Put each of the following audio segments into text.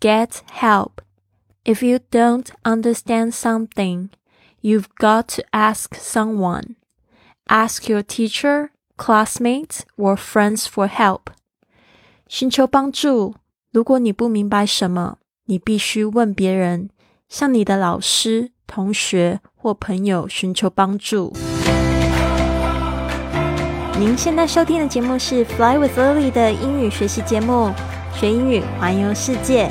get help. If you don't understand something, you've got to ask someone. Ask your teacher, classmates, or friends for help. 寻求帮助。如果你不明白什么，你必须问别人，向你的老师、同学或朋友寻求帮助。您现在收听的节目是《Fly with Lily》的英语学习节目，学英语环游世界。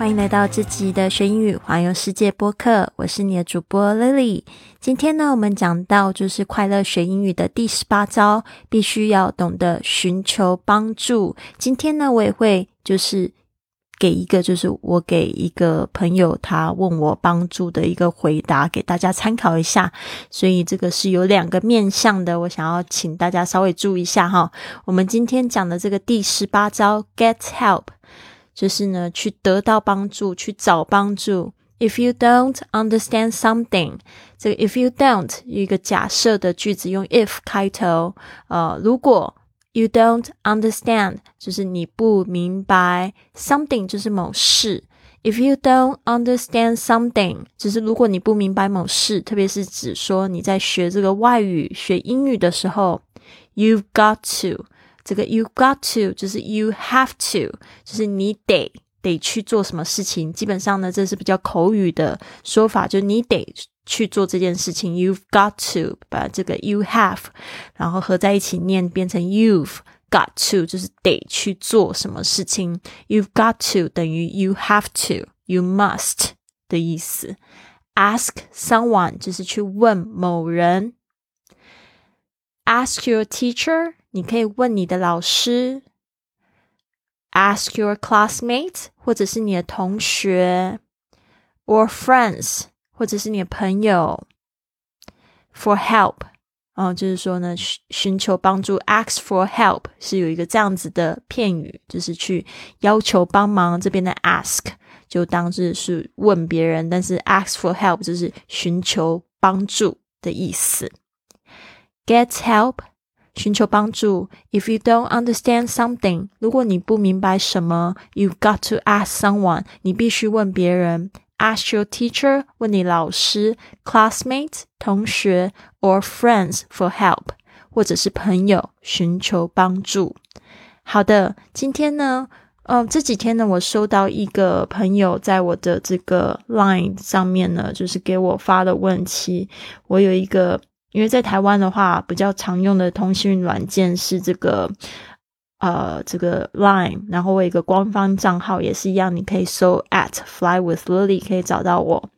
欢迎来到这集的学英语环游世界播客，我是你的主播 Lily。今天呢，我们讲到就是快乐学英语的第十八招，必须要懂得寻求帮助。今天呢，我也会就是给一个就是我给一个朋友他问我帮助的一个回答，给大家参考一下。所以这个是有两个面向的，我想要请大家稍微注意一下哈。我们今天讲的这个第十八招，get help。就是呢，去得到帮助，去找帮助。If you don't understand something，这个 if you don't 一个假设的句子用 if 开头。呃，如果 you don't understand，就是你不明白 something，就是某事。If you don't understand something，就是如果你不明白某事，特别是指说你在学这个外语、学英语的时候，you've got to。这个 you got to 就是 you have to，就是你得得去做什么事情。基本上呢，这是比较口语的说法，就你得去做这件事情。You've got to 把这个 you have，然后合在一起念，变成 you've got to，就是得去做什么事情。You've got to 等于 you have to，you must 的意思。Ask someone 就是去问某人。Ask your teacher。你可以问你的老师，ask your classmates，或者是你的同学，or friends，或者是你的朋友，for help。哦，就是说呢，寻寻求帮助，ask for help 是有一个这样子的片语，就是去要求帮忙。这边的 ask 就当是是问别人，但是 ask for help 就是寻求帮助的意思。Get help。寻求帮助。If you don't understand something，如果你不明白什么，you've got to ask someone，你必须问别人。Ask your teacher，问你老师；classmates，同学；or friends for help，或者是朋友寻求帮助。好的，今天呢，呃，这几天呢，我收到一个朋友在我的这个 Line 上面呢，就是给我发的问题。我有一个。 因为在台湾的话，比较常用的通讯软件是这个，呃，这个 Line，然后我有一个官方账号也是一样，你可以搜 at fly with Lily 可以找到我。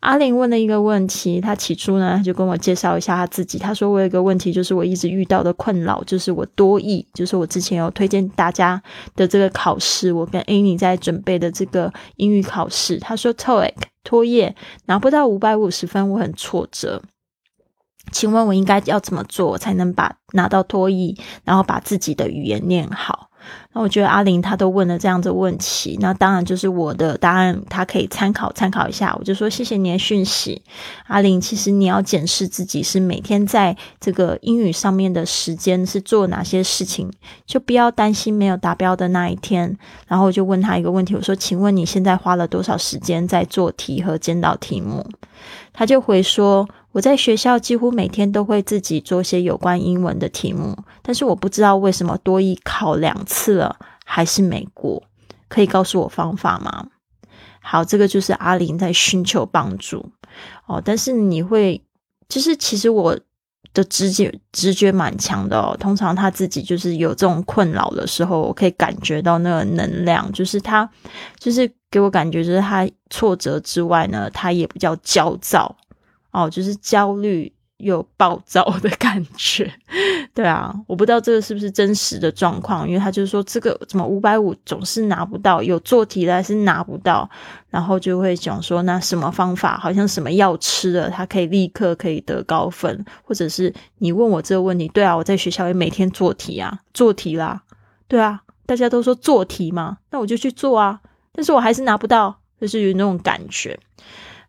阿玲问了一个问题，他起初呢就跟我介绍一下他自己，他说我有一个问题，就是我一直遇到的困扰，就是我多译，就是我之前有推荐大家的这个考试，我跟 Annie 在准备的这个英语考试，他说 TOEIC 托业拿不到五百五十分，我很挫折。请问我应该要怎么做才能把拿到托译，然后把自己的语言练好？那我觉得阿玲她都问了这样的问题，那当然就是我的答案，她可以参考参考一下。我就说谢谢你的讯息，阿玲。其实你要检视自己是每天在这个英语上面的时间是做哪些事情，就不要担心没有达标的那一天。然后我就问他一个问题，我说：“请问你现在花了多少时间在做题和监导题目？”他就回说。我在学校几乎每天都会自己做些有关英文的题目，但是我不知道为什么多一考两次了还是没过，可以告诉我方法吗？好，这个就是阿玲在寻求帮助哦。但是你会，就是其实我的直觉直觉蛮强的哦。通常他自己就是有这种困扰的时候，我可以感觉到那个能量，就是他就是给我感觉，就是他挫折之外呢，他也比较焦躁。哦，就是焦虑又暴躁的感觉，对啊，我不知道这个是不是真实的状况，因为他就是说这个怎么五百五总是拿不到，有做题的还是拿不到，然后就会讲说那什么方法，好像什么药吃了，他可以立刻可以得高分，或者是你问我这个问题，对啊，我在学校也每天做题啊，做题啦，对啊，大家都说做题嘛，那我就去做啊。但是我还是拿不到，就是有那种感觉。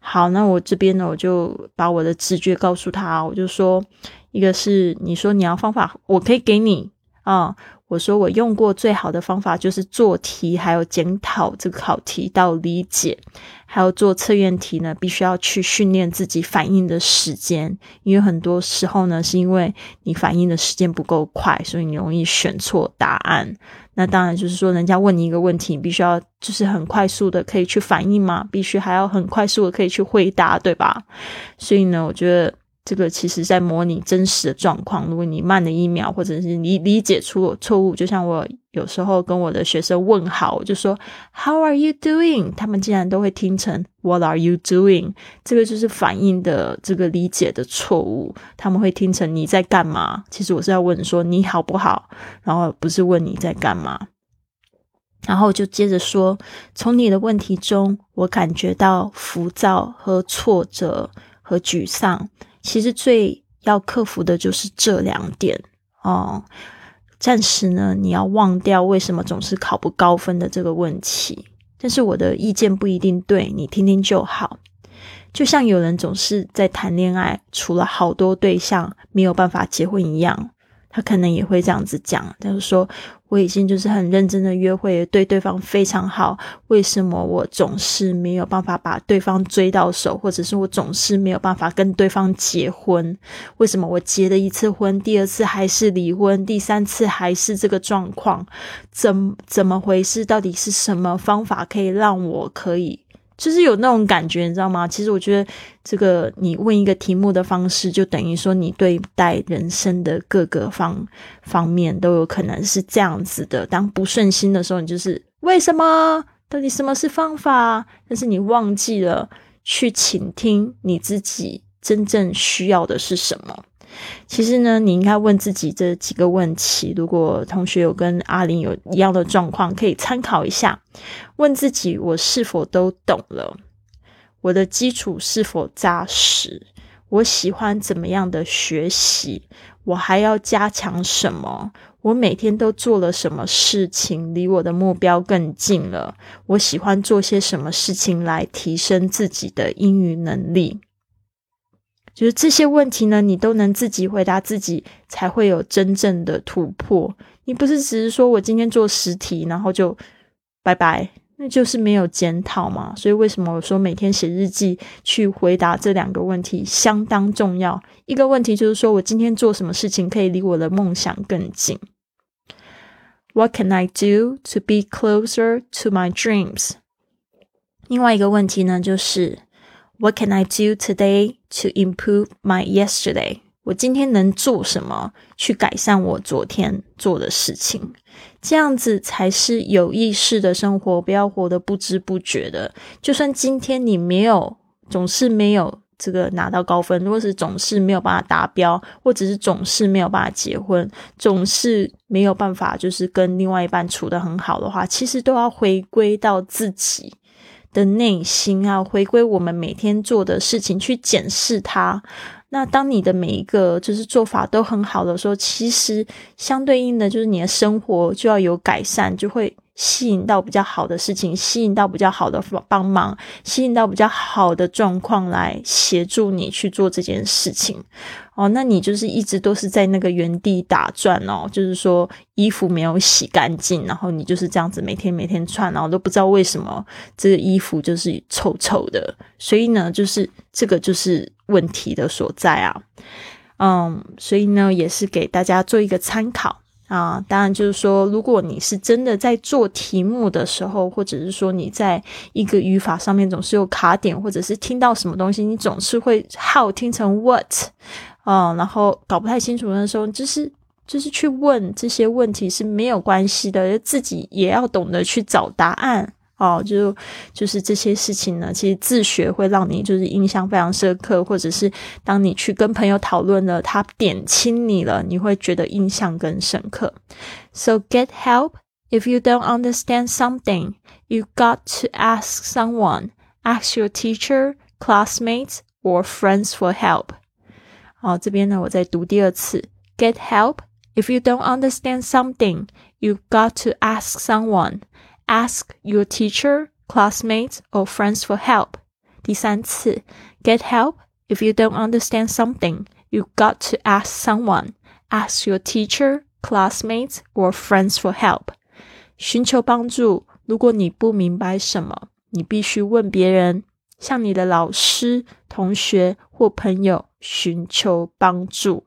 好，那我这边呢，我就把我的直觉告诉他，我就说，一个是你说你要方法，我可以给你啊。我说我用过最好的方法就是做题，还有检讨这个考题到理解，还有做测验题呢，必须要去训练自己反应的时间，因为很多时候呢，是因为你反应的时间不够快，所以你容易选错答案。那当然就是说，人家问你一个问题，你必须要就是很快速的可以去反应嘛，必须还要很快速的可以去回答，对吧？所以呢，我觉得。这个其实在模拟真实的状况。如果你慢了一秒，或者是你理解出了错误，就像我有时候跟我的学生问好，我就说 “How are you doing？” 他们竟然都会听成 “What are you doing？” 这个就是反应的这个理解的错误。他们会听成你在干嘛？其实我是要问说你好不好，然后不是问你在干嘛。然后就接着说，从你的问题中，我感觉到浮躁和挫折和沮丧。其实最要克服的就是这两点哦。暂时呢，你要忘掉为什么总是考不高分的这个问题。但是我的意见不一定对，你听听就好。就像有人总是在谈恋爱，除了好多对象没有办法结婚一样。他可能也会这样子讲，他就说：“我已经就是很认真的约会，对对方非常好，为什么我总是没有办法把对方追到手，或者是我总是没有办法跟对方结婚？为什么我结了一次婚，第二次还是离婚，第三次还是这个状况？怎怎么回事？到底是什么方法可以让我可以？”就是有那种感觉，你知道吗？其实我觉得，这个你问一个题目的方式，就等于说你对待人生的各个方方面都有可能是这样子的。当不顺心的时候，你就是为什么？到底什么是方法？但是你忘记了去倾听你自己真正需要的是什么。其实呢，你应该问自己这几个问题。如果同学有跟阿玲有一样的状况，可以参考一下。问自己：我是否都懂了？我的基础是否扎实？我喜欢怎么样的学习？我还要加强什么？我每天都做了什么事情，离我的目标更近了？我喜欢做些什么事情来提升自己的英语能力？就是这些问题呢，你都能自己回答自己，才会有真正的突破。你不是只是说我今天做十题，然后就拜拜，那就是没有检讨嘛。所以为什么我说每天写日记去回答这两个问题相当重要？一个问题就是说我今天做什么事情可以离我的梦想更近？What can I do to be closer to my dreams？另外一个问题呢，就是。What can I do today to improve my yesterday？我今天能做什么去改善我昨天做的事情？这样子才是有意识的生活，不要活得不知不觉的。就算今天你没有，总是没有这个拿到高分，如果是总是没有办法达标，或者是总是没有办法结婚，总是没有办法就是跟另外一半处得很好的话，其实都要回归到自己。的内心啊，回归我们每天做的事情去检视它。那当你的每一个就是做法都很好的时候，其实相对应的就是你的生活就要有改善，就会。吸引到比较好的事情，吸引到比较好的帮忙，吸引到比较好的状况来协助你去做这件事情。哦，那你就是一直都是在那个原地打转哦，就是说衣服没有洗干净，然后你就是这样子每天每天穿，然后都不知道为什么这个衣服就是臭臭的。所以呢，就是这个就是问题的所在啊。嗯，所以呢，也是给大家做一个参考。啊，当然就是说，如果你是真的在做题目的时候，或者是说你在一个语法上面总是有卡点，或者是听到什么东西，你总是会 how 听成 what，啊，然后搞不太清楚的时候，就是就是去问这些问题是没有关系的，自己也要懂得去找答案。哦，就就是这些事情呢，其实自学会让你就是印象非常深刻，或者是当你去跟朋友讨论了，他点清你了，你会觉得印象更深刻。So get help if you don't understand something. You got to ask someone. Ask your teacher, classmates, or friends for help. 好，这边呢，我再读第二次。Get help if you don't understand something. you got to ask someone. Ask your teacher, classmates, or friends for help. 第三次，get help if you don't understand something. You got to ask someone. Ask your teacher, classmates, or friends for help. 寻求帮助。如果你不明白什么，你必须问别人，向你的老师、同学或朋友寻求帮助。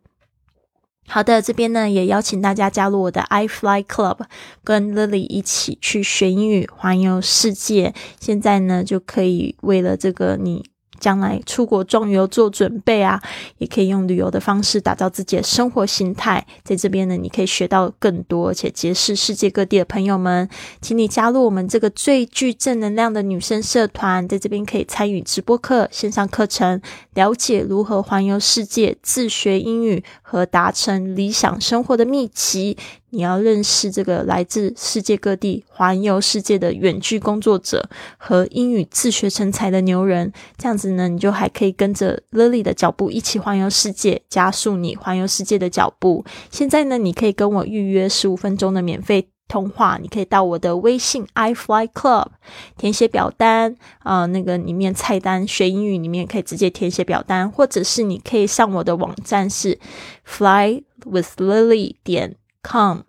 好的，这边呢也邀请大家加入我的 iFly Club，跟 Lily 一起去学英语，环游世界。现在呢就可以为了这个你。将来出国壮游做准备啊，也可以用旅游的方式打造自己的生活形态。在这边呢，你可以学到更多，而且结识世界各地的朋友们。请你加入我们这个最具正能量的女生社团，在这边可以参与直播课、线上课程，了解如何环游世界、自学英语和达成理想生活的秘籍。你要认识这个来自世界各地环游世界的远距工作者和英语自学成才的牛人，这样子呢，你就还可以跟着 Lily 的脚步一起环游世界，加速你环游世界的脚步。现在呢，你可以跟我预约十五分钟的免费通话，你可以到我的微信 iFly Club 填写表单啊，那个里面菜单学英语里面可以直接填写表单，或者是你可以上我的网站是 flywithlily 点。Com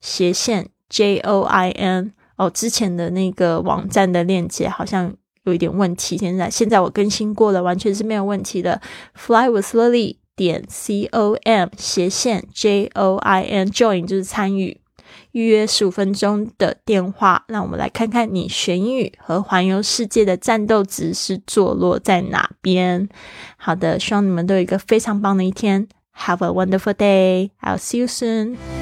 斜线 j o i n 哦，之前的那个网站的链接好像有一点问题，现在现在我更新过了，完全是没有问题的。flywithlily 点 c o m 斜线 j o i n join 就是参与，预约十五分钟的电话，让我们来看看你学英语和环游世界的战斗值是坐落在哪边。好的，希望你们都有一个非常棒的一天。Have a wonderful day. I'll see you soon.